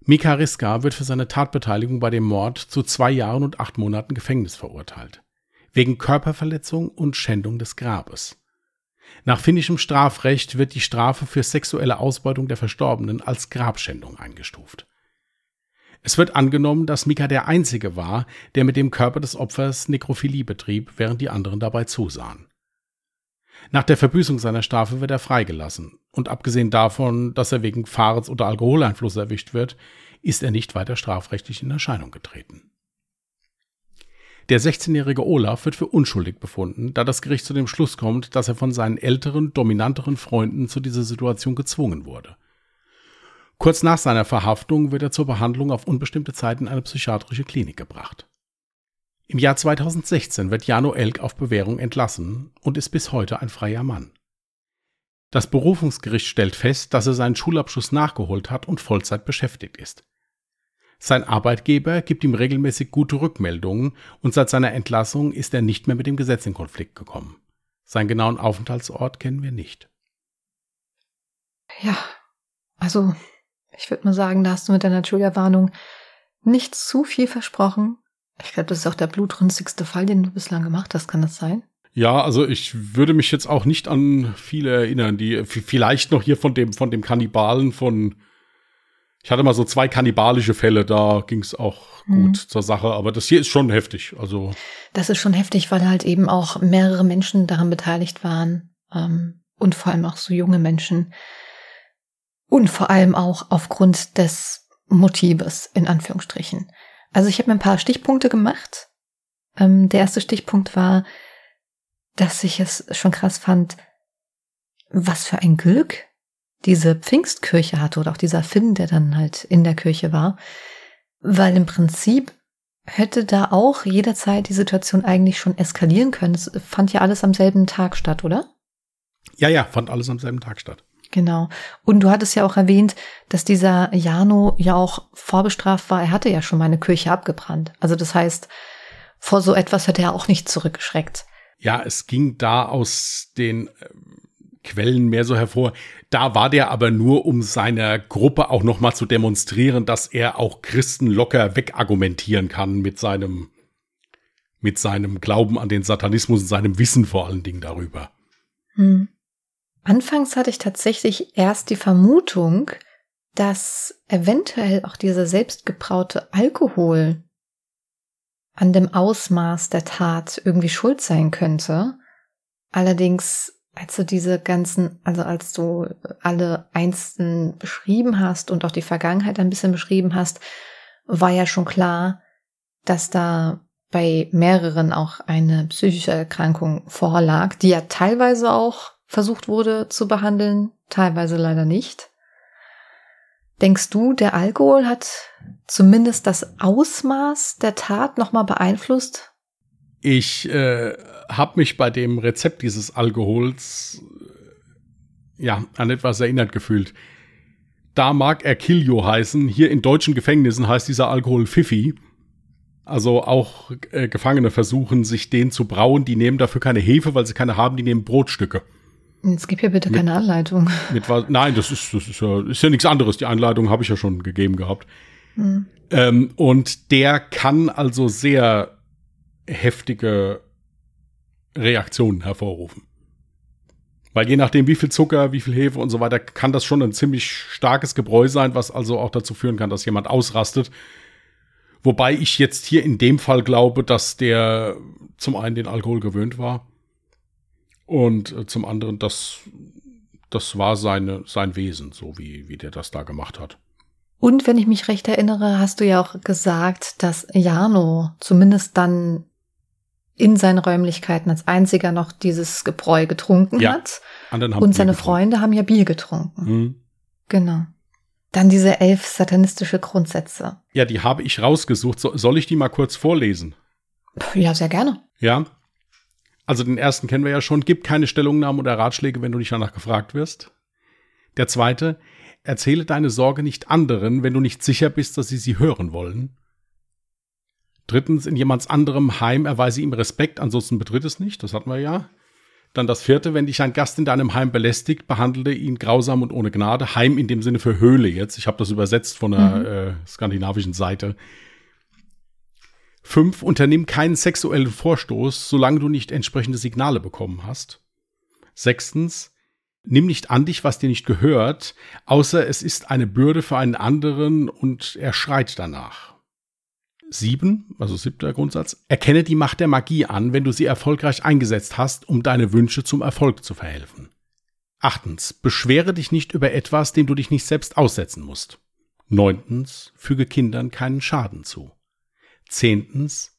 Mika Riska wird für seine Tatbeteiligung bei dem Mord zu zwei Jahren und acht Monaten Gefängnis verurteilt. Wegen Körperverletzung und Schändung des Grabes. Nach finnischem Strafrecht wird die Strafe für sexuelle Ausbeutung der Verstorbenen als Grabschändung eingestuft. Es wird angenommen, dass Mika der Einzige war, der mit dem Körper des Opfers Nekrophilie betrieb, während die anderen dabei zusahen. Nach der Verbüßung seiner Strafe wird er freigelassen. Und abgesehen davon, dass er wegen Fahrens oder Alkoholeinfluss erwischt wird, ist er nicht weiter strafrechtlich in Erscheinung getreten. Der 16-jährige Olaf wird für unschuldig befunden, da das Gericht zu dem Schluss kommt, dass er von seinen älteren, dominanteren Freunden zu dieser Situation gezwungen wurde. Kurz nach seiner Verhaftung wird er zur Behandlung auf unbestimmte Zeit in eine psychiatrische Klinik gebracht. Im Jahr 2016 wird Jano Elk auf Bewährung entlassen und ist bis heute ein freier Mann. Das Berufungsgericht stellt fest, dass er seinen Schulabschluss nachgeholt hat und Vollzeit beschäftigt ist. Sein Arbeitgeber gibt ihm regelmäßig gute Rückmeldungen und seit seiner Entlassung ist er nicht mehr mit dem Gesetz in Konflikt gekommen. Seinen genauen Aufenthaltsort kennen wir nicht. Ja, also ich würde mal sagen, da hast du mit deiner Triggerwarnung nicht zu viel versprochen. Ich glaube, das ist auch der blutrünstigste Fall, den du bislang gemacht hast. Kann das sein? Ja, also ich würde mich jetzt auch nicht an viele erinnern, die vielleicht noch hier von dem von dem Kannibalen von ich hatte mal so zwei kannibalische Fälle, da ging es auch gut mhm. zur Sache, aber das hier ist schon heftig. Also das ist schon heftig, weil halt eben auch mehrere Menschen daran beteiligt waren ähm, und vor allem auch so junge Menschen und vor allem auch aufgrund des Motives in Anführungsstrichen. Also ich habe mir ein paar Stichpunkte gemacht. Ähm, der erste Stichpunkt war, dass ich es schon krass fand, was für ein Glück diese Pfingstkirche hatte oder auch dieser Finn, der dann halt in der Kirche war. Weil im Prinzip hätte da auch jederzeit die Situation eigentlich schon eskalieren können. Es fand ja alles am selben Tag statt, oder? Ja, ja, fand alles am selben Tag statt. Genau. Und du hattest ja auch erwähnt, dass dieser Jano ja auch vorbestraft war. Er hatte ja schon mal eine Kirche abgebrannt. Also das heißt, vor so etwas hat er auch nicht zurückgeschreckt. Ja, es ging da aus den äh, Quellen mehr so hervor. Da war der aber nur, um seiner Gruppe auch noch mal zu demonstrieren, dass er auch Christen locker wegargumentieren kann mit seinem mit seinem Glauben an den Satanismus und seinem Wissen vor allen Dingen darüber. Hm. Anfangs hatte ich tatsächlich erst die Vermutung, dass eventuell auch dieser selbstgebraute Alkohol an dem Ausmaß der Tat irgendwie schuld sein könnte. Allerdings, als du diese ganzen, also als du alle Einsten beschrieben hast und auch die Vergangenheit ein bisschen beschrieben hast, war ja schon klar, dass da bei mehreren auch eine psychische Erkrankung vorlag, die ja teilweise auch versucht wurde zu behandeln, teilweise leider nicht. Denkst du, der Alkohol hat zumindest das Ausmaß der Tat nochmal beeinflusst? Ich äh, habe mich bei dem Rezept dieses Alkohols äh, ja an etwas erinnert gefühlt. da mag er Kiljo heißen. Hier in deutschen Gefängnissen heißt dieser Alkohol Pfiffi. Also auch äh, Gefangene versuchen, sich den zu brauen. Die nehmen dafür keine Hefe, weil sie keine haben. Die nehmen Brotstücke. Jetzt gib hier bitte keine Anleitung. Mit was, nein, das ist, das ist ja, ist ja nichts anderes. Die Einleitung habe ich ja schon gegeben gehabt. Hm. Ähm, und der kann also sehr heftige Reaktionen hervorrufen. Weil je nachdem, wie viel Zucker, wie viel Hefe und so weiter, kann das schon ein ziemlich starkes Gebräu sein, was also auch dazu führen kann, dass jemand ausrastet. Wobei ich jetzt hier in dem Fall glaube, dass der zum einen den Alkohol gewöhnt war und äh, zum anderen, das, das war seine, sein Wesen, so wie, wie der das da gemacht hat. Und wenn ich mich recht erinnere, hast du ja auch gesagt, dass Jano zumindest dann in seinen Räumlichkeiten als einziger noch dieses Gebräu getrunken ja, hat. Und seine Freunde haben ja Bier getrunken. Mhm. Genau. Dann diese elf satanistische Grundsätze. Ja, die habe ich rausgesucht. So, soll ich die mal kurz vorlesen? Ja, sehr gerne. Ja. Also den ersten kennen wir ja schon. Gib keine Stellungnahmen oder Ratschläge, wenn du nicht danach gefragt wirst. Der zweite, erzähle deine Sorge nicht anderen, wenn du nicht sicher bist, dass sie sie hören wollen. Drittens, in jemands anderem Heim erweise ihm Respekt, ansonsten betritt es nicht. Das hatten wir ja. Dann das vierte, wenn dich ein Gast in deinem Heim belästigt, behandle ihn grausam und ohne Gnade. Heim in dem Sinne für Höhle jetzt. Ich habe das übersetzt von der mhm. äh, skandinavischen Seite. Fünf, unternimm keinen sexuellen Vorstoß, solange du nicht entsprechende Signale bekommen hast. Sechstens, nimm nicht an dich, was dir nicht gehört, außer es ist eine Bürde für einen anderen und er schreit danach. Sieben, also siebter Grundsatz, erkenne die Macht der Magie an, wenn du sie erfolgreich eingesetzt hast, um deine Wünsche zum Erfolg zu verhelfen. Achtens, beschwere dich nicht über etwas, dem du dich nicht selbst aussetzen musst. Neuntens, füge Kindern keinen Schaden zu. Zehntens,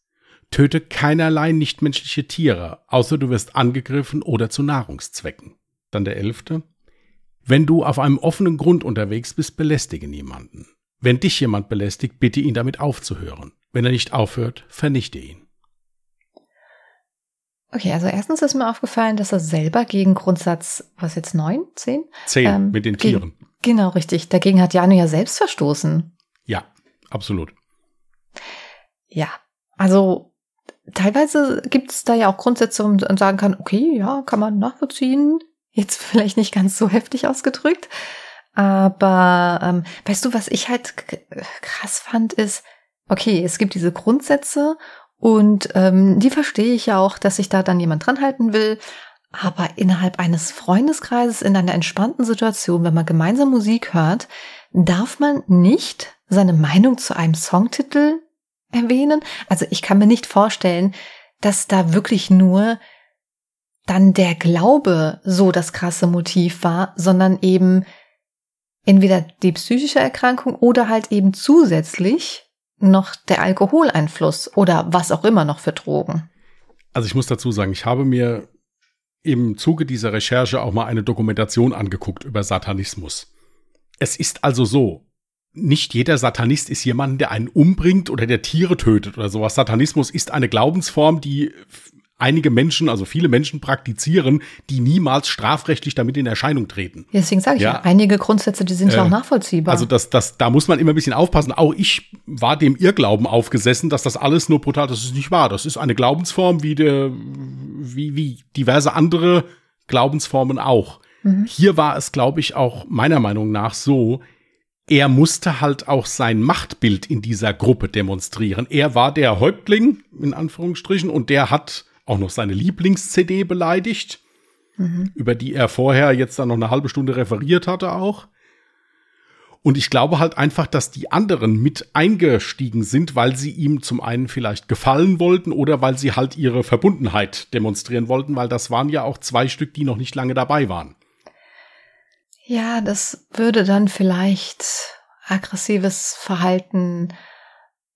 töte keinerlei nichtmenschliche Tiere, außer du wirst angegriffen oder zu Nahrungszwecken. Dann der elfte, wenn du auf einem offenen Grund unterwegs bist, belästige niemanden. Wenn dich jemand belästigt, bitte ihn damit aufzuhören. Wenn er nicht aufhört, vernichte ihn. Okay, also erstens ist mir aufgefallen, dass er selber gegen Grundsatz, was jetzt neun, zehn? Zehn ähm, mit den Tieren. Genau, richtig. Dagegen hat Janu ja selbst verstoßen. Ja, absolut. Ja, also teilweise gibt es da ja auch Grundsätze, wo man sagen kann, okay, ja, kann man nachvollziehen. Jetzt vielleicht nicht ganz so heftig ausgedrückt. Aber ähm, weißt du, was ich halt krass fand, ist, okay, es gibt diese Grundsätze und ähm, die verstehe ich ja auch, dass sich da dann jemand dran halten will. Aber innerhalb eines Freundeskreises, in einer entspannten Situation, wenn man gemeinsam Musik hört, darf man nicht seine Meinung zu einem Songtitel erwähnen. Also ich kann mir nicht vorstellen, dass da wirklich nur dann der Glaube so das krasse Motiv war, sondern eben entweder die psychische Erkrankung oder halt eben zusätzlich noch der Alkoholeinfluss oder was auch immer noch für Drogen. Also ich muss dazu sagen, ich habe mir im Zuge dieser Recherche auch mal eine Dokumentation angeguckt über Satanismus. Es ist also so, nicht jeder Satanist ist jemand, der einen umbringt oder der Tiere tötet oder sowas. Satanismus ist eine Glaubensform, die einige Menschen, also viele Menschen praktizieren, die niemals strafrechtlich damit in Erscheinung treten. Deswegen sage ich ja, ja einige Grundsätze, die sind ja auch äh, nachvollziehbar. Also das, das, da muss man immer ein bisschen aufpassen. Auch ich war dem Irrglauben aufgesessen, dass das alles nur brutal, das ist nicht wahr. Das ist eine Glaubensform wie der, wie, wie diverse andere Glaubensformen auch. Mhm. Hier war es, glaube ich, auch meiner Meinung nach so, er musste halt auch sein Machtbild in dieser Gruppe demonstrieren. Er war der Häuptling, in Anführungsstrichen, und der hat auch noch seine Lieblings-CD beleidigt, mhm. über die er vorher jetzt dann noch eine halbe Stunde referiert hatte auch. Und ich glaube halt einfach, dass die anderen mit eingestiegen sind, weil sie ihm zum einen vielleicht gefallen wollten oder weil sie halt ihre Verbundenheit demonstrieren wollten, weil das waren ja auch zwei Stück, die noch nicht lange dabei waren. Ja, das würde dann vielleicht aggressives Verhalten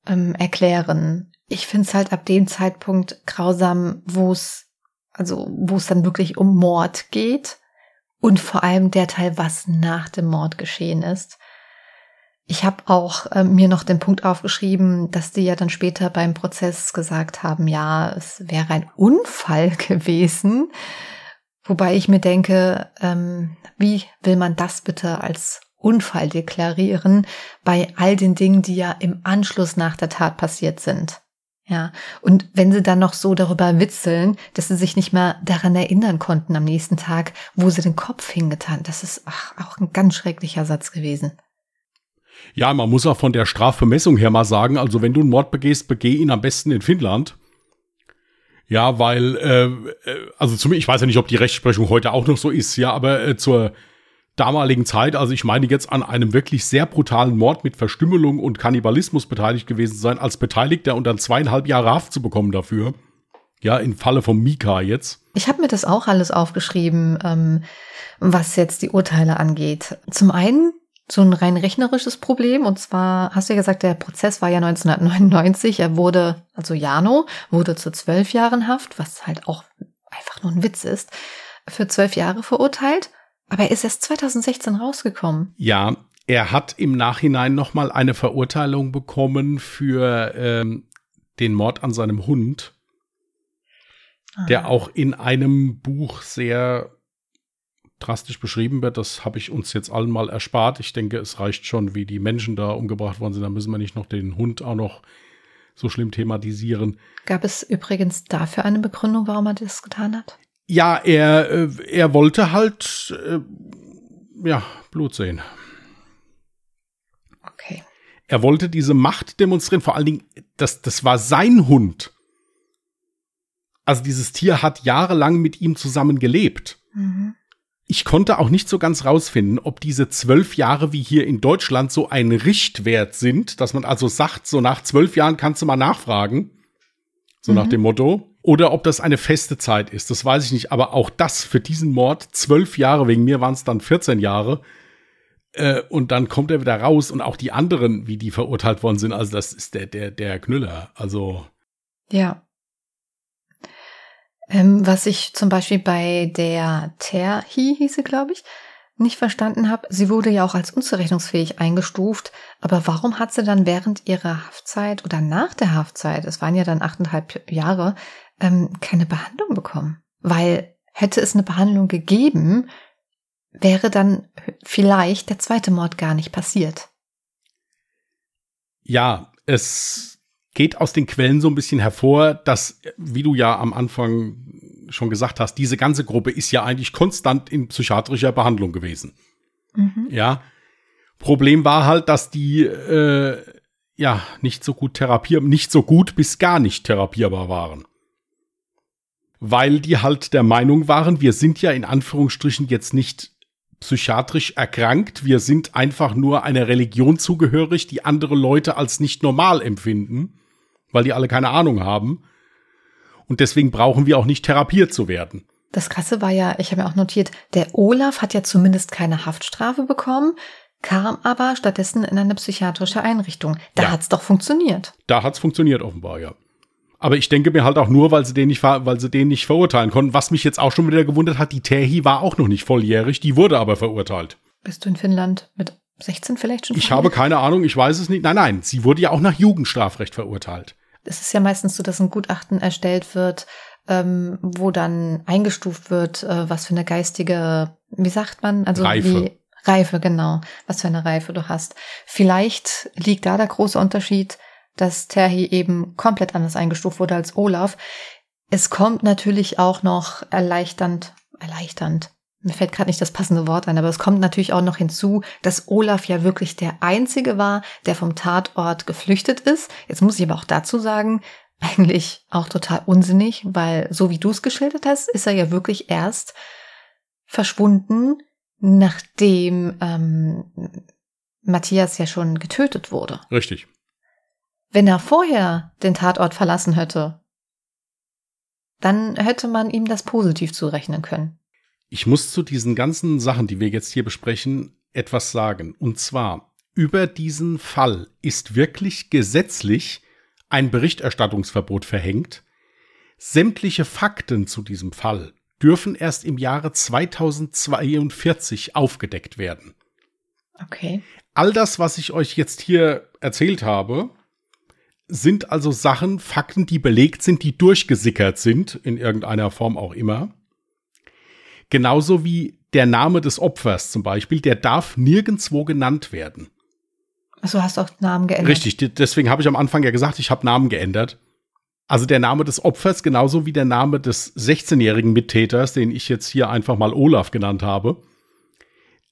ähm, erklären ich finde es halt ab dem Zeitpunkt grausam, wo es, also wo es dann wirklich um Mord geht und vor allem der Teil, was nach dem Mord geschehen ist. Ich habe auch äh, mir noch den Punkt aufgeschrieben, dass die ja dann später beim Prozess gesagt haben, ja, es wäre ein Unfall gewesen. Wobei ich mir denke, ähm, wie will man das bitte als Unfall deklarieren bei all den Dingen, die ja im Anschluss nach der Tat passiert sind. Ja, und wenn sie dann noch so darüber witzeln, dass sie sich nicht mehr daran erinnern konnten am nächsten Tag, wo sie den Kopf hingetan, das ist ach, auch ein ganz schrecklicher Satz gewesen. Ja, man muss auch von der Strafbemessung her mal sagen, also wenn du einen Mord begehst, begeh ihn am besten in Finnland. Ja, weil, äh, äh also zum, ich weiß ja nicht, ob die Rechtsprechung heute auch noch so ist, ja, aber äh, zur damaligen Zeit, also ich meine jetzt an einem wirklich sehr brutalen Mord mit Verstümmelung und Kannibalismus beteiligt gewesen sein, als Beteiligter und dann zweieinhalb Jahre Haft zu bekommen dafür. Ja, im Falle von Mika jetzt. Ich habe mir das auch alles aufgeschrieben, ähm, was jetzt die Urteile angeht. Zum einen so ein rein rechnerisches Problem. Und zwar hast du ja gesagt, der Prozess war ja 1999. Er wurde, also Jano, wurde zu zwölf Jahren Haft, was halt auch einfach nur ein Witz ist, für zwölf Jahre verurteilt. Aber er ist erst 2016 rausgekommen. Ja, er hat im Nachhinein nochmal eine Verurteilung bekommen für ähm, den Mord an seinem Hund, ah. der auch in einem Buch sehr drastisch beschrieben wird. Das habe ich uns jetzt allen mal erspart. Ich denke, es reicht schon, wie die Menschen da umgebracht worden sind. Da müssen wir nicht noch den Hund auch noch so schlimm thematisieren. Gab es übrigens dafür eine Begründung, warum er das getan hat? Ja, er, äh, er wollte halt, äh, ja, Blut sehen. Okay. Er wollte diese Macht demonstrieren, vor allen Dingen, das, das war sein Hund. Also dieses Tier hat jahrelang mit ihm zusammen gelebt. Mhm ich konnte auch nicht so ganz rausfinden, ob diese zwölf Jahre wie hier in Deutschland so ein Richtwert sind, dass man also sagt, so nach zwölf Jahren kannst du mal nachfragen. So mhm. nach dem Motto. Oder ob das eine feste Zeit ist. Das weiß ich nicht. Aber auch das für diesen Mord, zwölf Jahre, wegen mir waren es dann 14 Jahre. Äh, und dann kommt er wieder raus und auch die anderen, wie die verurteilt worden sind. Also das ist der, der, der Knüller. Also. Ja. Ähm, was ich zum Beispiel bei der Terhi hieß sie, glaube ich, nicht verstanden habe, sie wurde ja auch als unzurechnungsfähig eingestuft, aber warum hat sie dann während ihrer Haftzeit oder nach der Haftzeit, es waren ja dann achteinhalb Jahre, ähm, keine Behandlung bekommen? Weil hätte es eine Behandlung gegeben, wäre dann vielleicht der zweite Mord gar nicht passiert. Ja, es geht aus den Quellen so ein bisschen hervor, dass, wie du ja am Anfang schon gesagt hast, diese ganze Gruppe ist ja eigentlich konstant in psychiatrischer Behandlung gewesen. Mhm. Ja. Problem war halt, dass die äh, ja nicht so gut therapier, nicht so gut bis gar nicht therapierbar waren. Weil die halt der Meinung waren, wir sind ja in Anführungsstrichen jetzt nicht psychiatrisch erkrankt, wir sind einfach nur einer Religion zugehörig, die andere Leute als nicht normal empfinden weil die alle keine Ahnung haben. Und deswegen brauchen wir auch nicht therapiert zu werden. Das Krasse war ja, ich habe mir auch notiert, der Olaf hat ja zumindest keine Haftstrafe bekommen, kam aber stattdessen in eine psychiatrische Einrichtung. Da ja. hat's doch funktioniert. Da hat's funktioniert offenbar, ja. Aber ich denke mir halt auch nur, weil sie den nicht, weil sie den nicht verurteilen konnten. Was mich jetzt auch schon wieder gewundert hat, die Terhi war auch noch nicht volljährig, die wurde aber verurteilt. Bist du in Finnland mit 16 vielleicht schon? Ich habe keine Ahnung, ich weiß es nicht. Nein, nein, sie wurde ja auch nach Jugendstrafrecht verurteilt es ist ja meistens so, dass ein Gutachten erstellt wird, ähm, wo dann eingestuft wird, äh, was für eine geistige, wie sagt man, also Reife. wie Reife, genau, was für eine Reife du hast. Vielleicht liegt da der große Unterschied, dass Terhi eben komplett anders eingestuft wurde als Olaf. Es kommt natürlich auch noch erleichternd, erleichternd, mir fällt gerade nicht das passende Wort ein, aber es kommt natürlich auch noch hinzu, dass Olaf ja wirklich der Einzige war, der vom Tatort geflüchtet ist. Jetzt muss ich aber auch dazu sagen, eigentlich auch total unsinnig, weil so wie du es geschildert hast, ist er ja wirklich erst verschwunden, nachdem ähm, Matthias ja schon getötet wurde. Richtig. Wenn er vorher den Tatort verlassen hätte, dann hätte man ihm das positiv zurechnen können. Ich muss zu diesen ganzen Sachen, die wir jetzt hier besprechen, etwas sagen. Und zwar, über diesen Fall ist wirklich gesetzlich ein Berichterstattungsverbot verhängt. Sämtliche Fakten zu diesem Fall dürfen erst im Jahre 2042 aufgedeckt werden. Okay. All das, was ich euch jetzt hier erzählt habe, sind also Sachen, Fakten, die belegt sind, die durchgesickert sind, in irgendeiner Form auch immer. Genauso wie der Name des Opfers zum Beispiel, der darf nirgendwo genannt werden. Also hast du auch Namen geändert. Richtig, deswegen habe ich am Anfang ja gesagt, ich habe Namen geändert. Also der Name des Opfers genauso wie der Name des 16-jährigen Mittäters, den ich jetzt hier einfach mal Olaf genannt habe.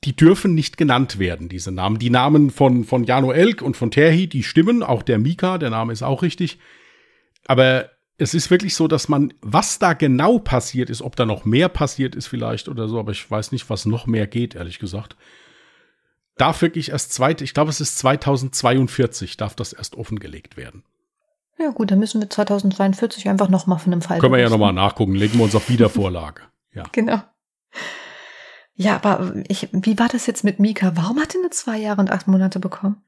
Die dürfen nicht genannt werden, diese Namen. Die Namen von, von Jano Elk und von Terhi, die stimmen. Auch der Mika, der Name ist auch richtig. Aber es ist wirklich so, dass man, was da genau passiert ist, ob da noch mehr passiert ist vielleicht oder so, aber ich weiß nicht, was noch mehr geht, ehrlich gesagt. Darf wirklich erst zweit, ich glaube, es ist 2042, darf das erst offengelegt werden. Ja gut, dann müssen wir 2042 einfach noch mal von einem Fall Können wir ja noch mal nachgucken, legen wir uns auf Wiedervorlage. Ja. Genau. Ja, aber ich, wie war das jetzt mit Mika? Warum hat er nur zwei Jahre und acht Monate bekommen?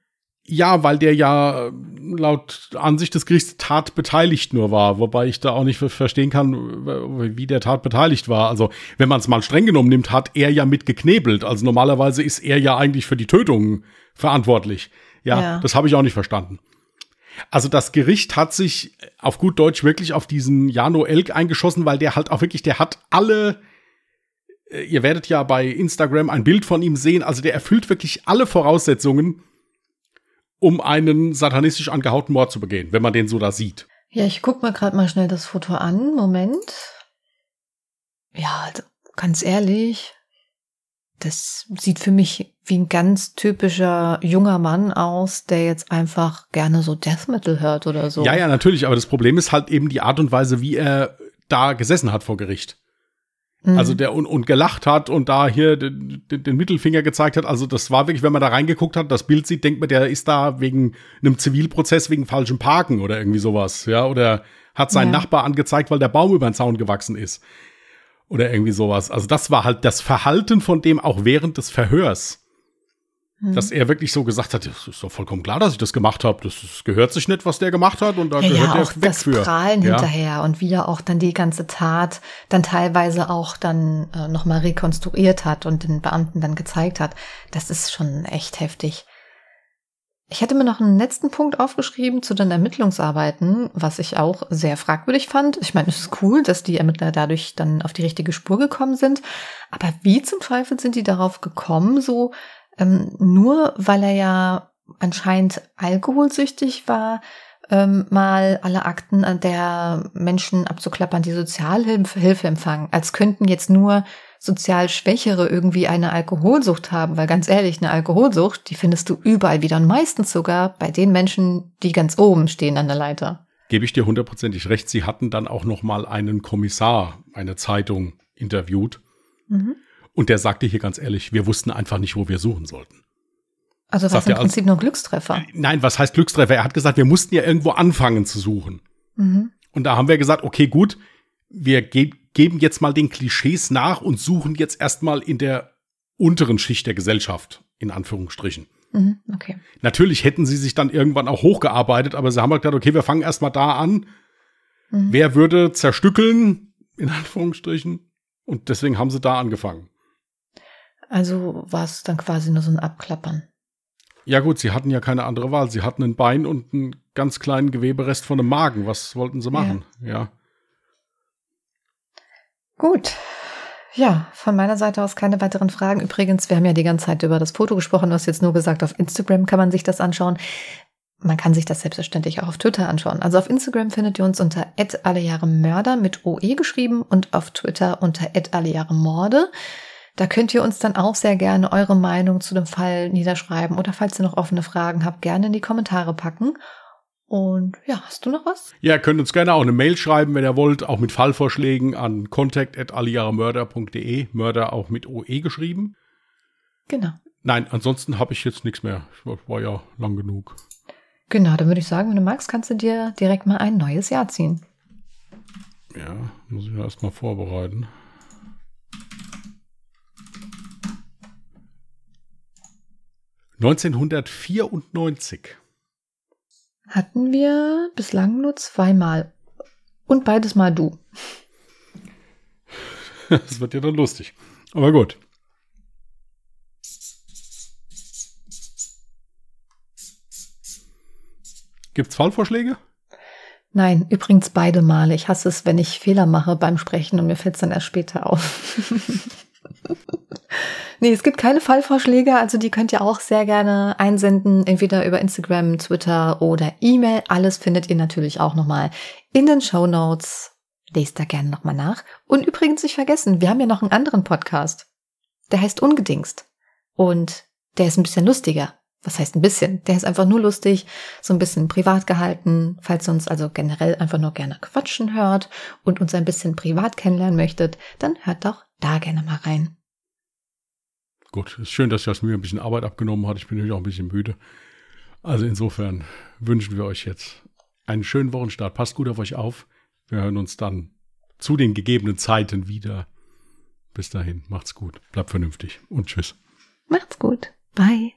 Ja, weil der ja äh, laut Ansicht des Gerichts tatbeteiligt nur war, wobei ich da auch nicht verstehen kann, wie der Tat beteiligt war. Also, wenn man es mal streng genommen nimmt, hat er ja mitgeknebelt. Also normalerweise ist er ja eigentlich für die Tötung verantwortlich. Ja, ja. das habe ich auch nicht verstanden. Also das Gericht hat sich auf gut Deutsch wirklich auf diesen Jano Elk eingeschossen, weil der halt auch wirklich, der hat alle äh, ihr werdet ja bei Instagram ein Bild von ihm sehen, also der erfüllt wirklich alle Voraussetzungen, um einen satanistisch angehauten Mord zu begehen, wenn man den so da sieht. Ja, ich guck mir gerade mal schnell das Foto an. Moment. Ja, also, ganz ehrlich, das sieht für mich wie ein ganz typischer junger Mann aus, der jetzt einfach gerne so Death Metal hört oder so. Ja, ja, natürlich, aber das Problem ist halt eben die Art und Weise, wie er da gesessen hat vor Gericht. Mhm. Also der und, und gelacht hat und da hier den, den, Mittelfinger gezeigt hat. Also das war wirklich, wenn man da reingeguckt hat, das Bild sieht, denkt man, der ist da wegen einem Zivilprozess wegen falschem Parken oder irgendwie sowas, ja, oder hat seinen ja. Nachbar angezeigt, weil der Baum über den Zaun gewachsen ist. Oder irgendwie sowas. Also das war halt das Verhalten von dem auch während des Verhörs. Mhm. Dass er wirklich so gesagt hat, es ist doch vollkommen klar, dass ich das gemacht habe. Das, das, gehört sich nicht, was der gemacht hat und da ja, gehört ja, auch weg das für. Prahlen ja. hinterher und wie er auch dann die ganze Tat dann teilweise auch dann äh, nochmal rekonstruiert hat und den Beamten dann gezeigt hat. Das ist schon echt heftig. Ich hätte mir noch einen letzten Punkt aufgeschrieben zu den Ermittlungsarbeiten, was ich auch sehr fragwürdig fand. Ich meine, es ist cool, dass die Ermittler dadurch dann auf die richtige Spur gekommen sind. Aber wie zum Teufel sind die darauf gekommen, so ähm, nur weil er ja anscheinend alkoholsüchtig war, ähm, mal alle Akten der Menschen abzuklappern, die Sozialhilfe Hilfe empfangen, als könnten jetzt nur sozial Schwächere irgendwie eine Alkoholsucht haben, weil ganz ehrlich, eine Alkoholsucht, die findest du überall wieder und meistens sogar bei den Menschen, die ganz oben stehen an der Leiter. Gebe ich dir hundertprozentig recht. Sie hatten dann auch noch mal einen Kommissar, eine Zeitung interviewt. Mhm. Und der sagte hier ganz ehrlich, wir wussten einfach nicht, wo wir suchen sollten. Also war es im Prinzip nur Glückstreffer? Nein, was heißt Glückstreffer? Er hat gesagt, wir mussten ja irgendwo anfangen zu suchen. Mhm. Und da haben wir gesagt, okay, gut, wir ge geben jetzt mal den Klischees nach und suchen jetzt erstmal in der unteren Schicht der Gesellschaft, in Anführungsstrichen. Mhm, okay. Natürlich hätten sie sich dann irgendwann auch hochgearbeitet, aber sie haben halt gesagt, okay, wir fangen erstmal da an. Mhm. Wer würde zerstückeln, in Anführungsstrichen? Und deswegen haben sie da angefangen. Also war es dann quasi nur so ein Abklappern. Ja gut, sie hatten ja keine andere Wahl. Sie hatten ein Bein und einen ganz kleinen Geweberest von einem Magen. Was wollten sie machen? Ja. ja. Gut. Ja, von meiner Seite aus keine weiteren Fragen. Übrigens, wir haben ja die ganze Zeit über das Foto gesprochen. Du hast jetzt nur gesagt, auf Instagram kann man sich das anschauen. Man kann sich das selbstverständlich auch auf Twitter anschauen. Also auf Instagram findet ihr uns unter @allejahremörder mit OE geschrieben und auf Twitter unter @allejahremorde. Da könnt ihr uns dann auch sehr gerne eure Meinung zu dem Fall niederschreiben oder falls ihr noch offene Fragen habt, gerne in die Kommentare packen. Und ja, hast du noch was? Ja, könnt uns gerne auch eine Mail schreiben, wenn ihr wollt, auch mit Fallvorschlägen an contact.alliaremörder.de. Mörder auch mit OE geschrieben. Genau. Nein, ansonsten habe ich jetzt nichts mehr. Ich war ja lang genug. Genau, dann würde ich sagen, wenn du magst, kannst du dir direkt mal ein neues Jahr ziehen. Ja, muss ich erst mal vorbereiten. 1994. Hatten wir bislang nur zweimal. Und beides mal du. Das wird ja dann lustig. Aber gut. Gibt's Fallvorschläge? Nein, übrigens beide Male. Ich hasse es, wenn ich Fehler mache beim Sprechen und mir fällt es dann erst später auf. Nee, es gibt keine Fallvorschläge, also die könnt ihr auch sehr gerne einsenden, entweder über Instagram, Twitter oder E-Mail. Alles findet ihr natürlich auch nochmal in den Show Notes. Lest da gerne nochmal nach. Und übrigens nicht vergessen, wir haben ja noch einen anderen Podcast. Der heißt Ungedingst. Und der ist ein bisschen lustiger. Was heißt ein bisschen? Der ist einfach nur lustig, so ein bisschen privat gehalten. Falls ihr uns also generell einfach nur gerne quatschen hört und uns ein bisschen privat kennenlernen möchtet, dann hört doch da gerne mal rein. Gut, ist schön, dass das mir ein bisschen Arbeit abgenommen hat. Ich bin natürlich auch ein bisschen müde. Also insofern wünschen wir euch jetzt einen schönen Wochenstart. Passt gut auf euch auf. Wir hören uns dann zu den gegebenen Zeiten wieder. Bis dahin, macht's gut, bleibt vernünftig und tschüss. Macht's gut. Bye.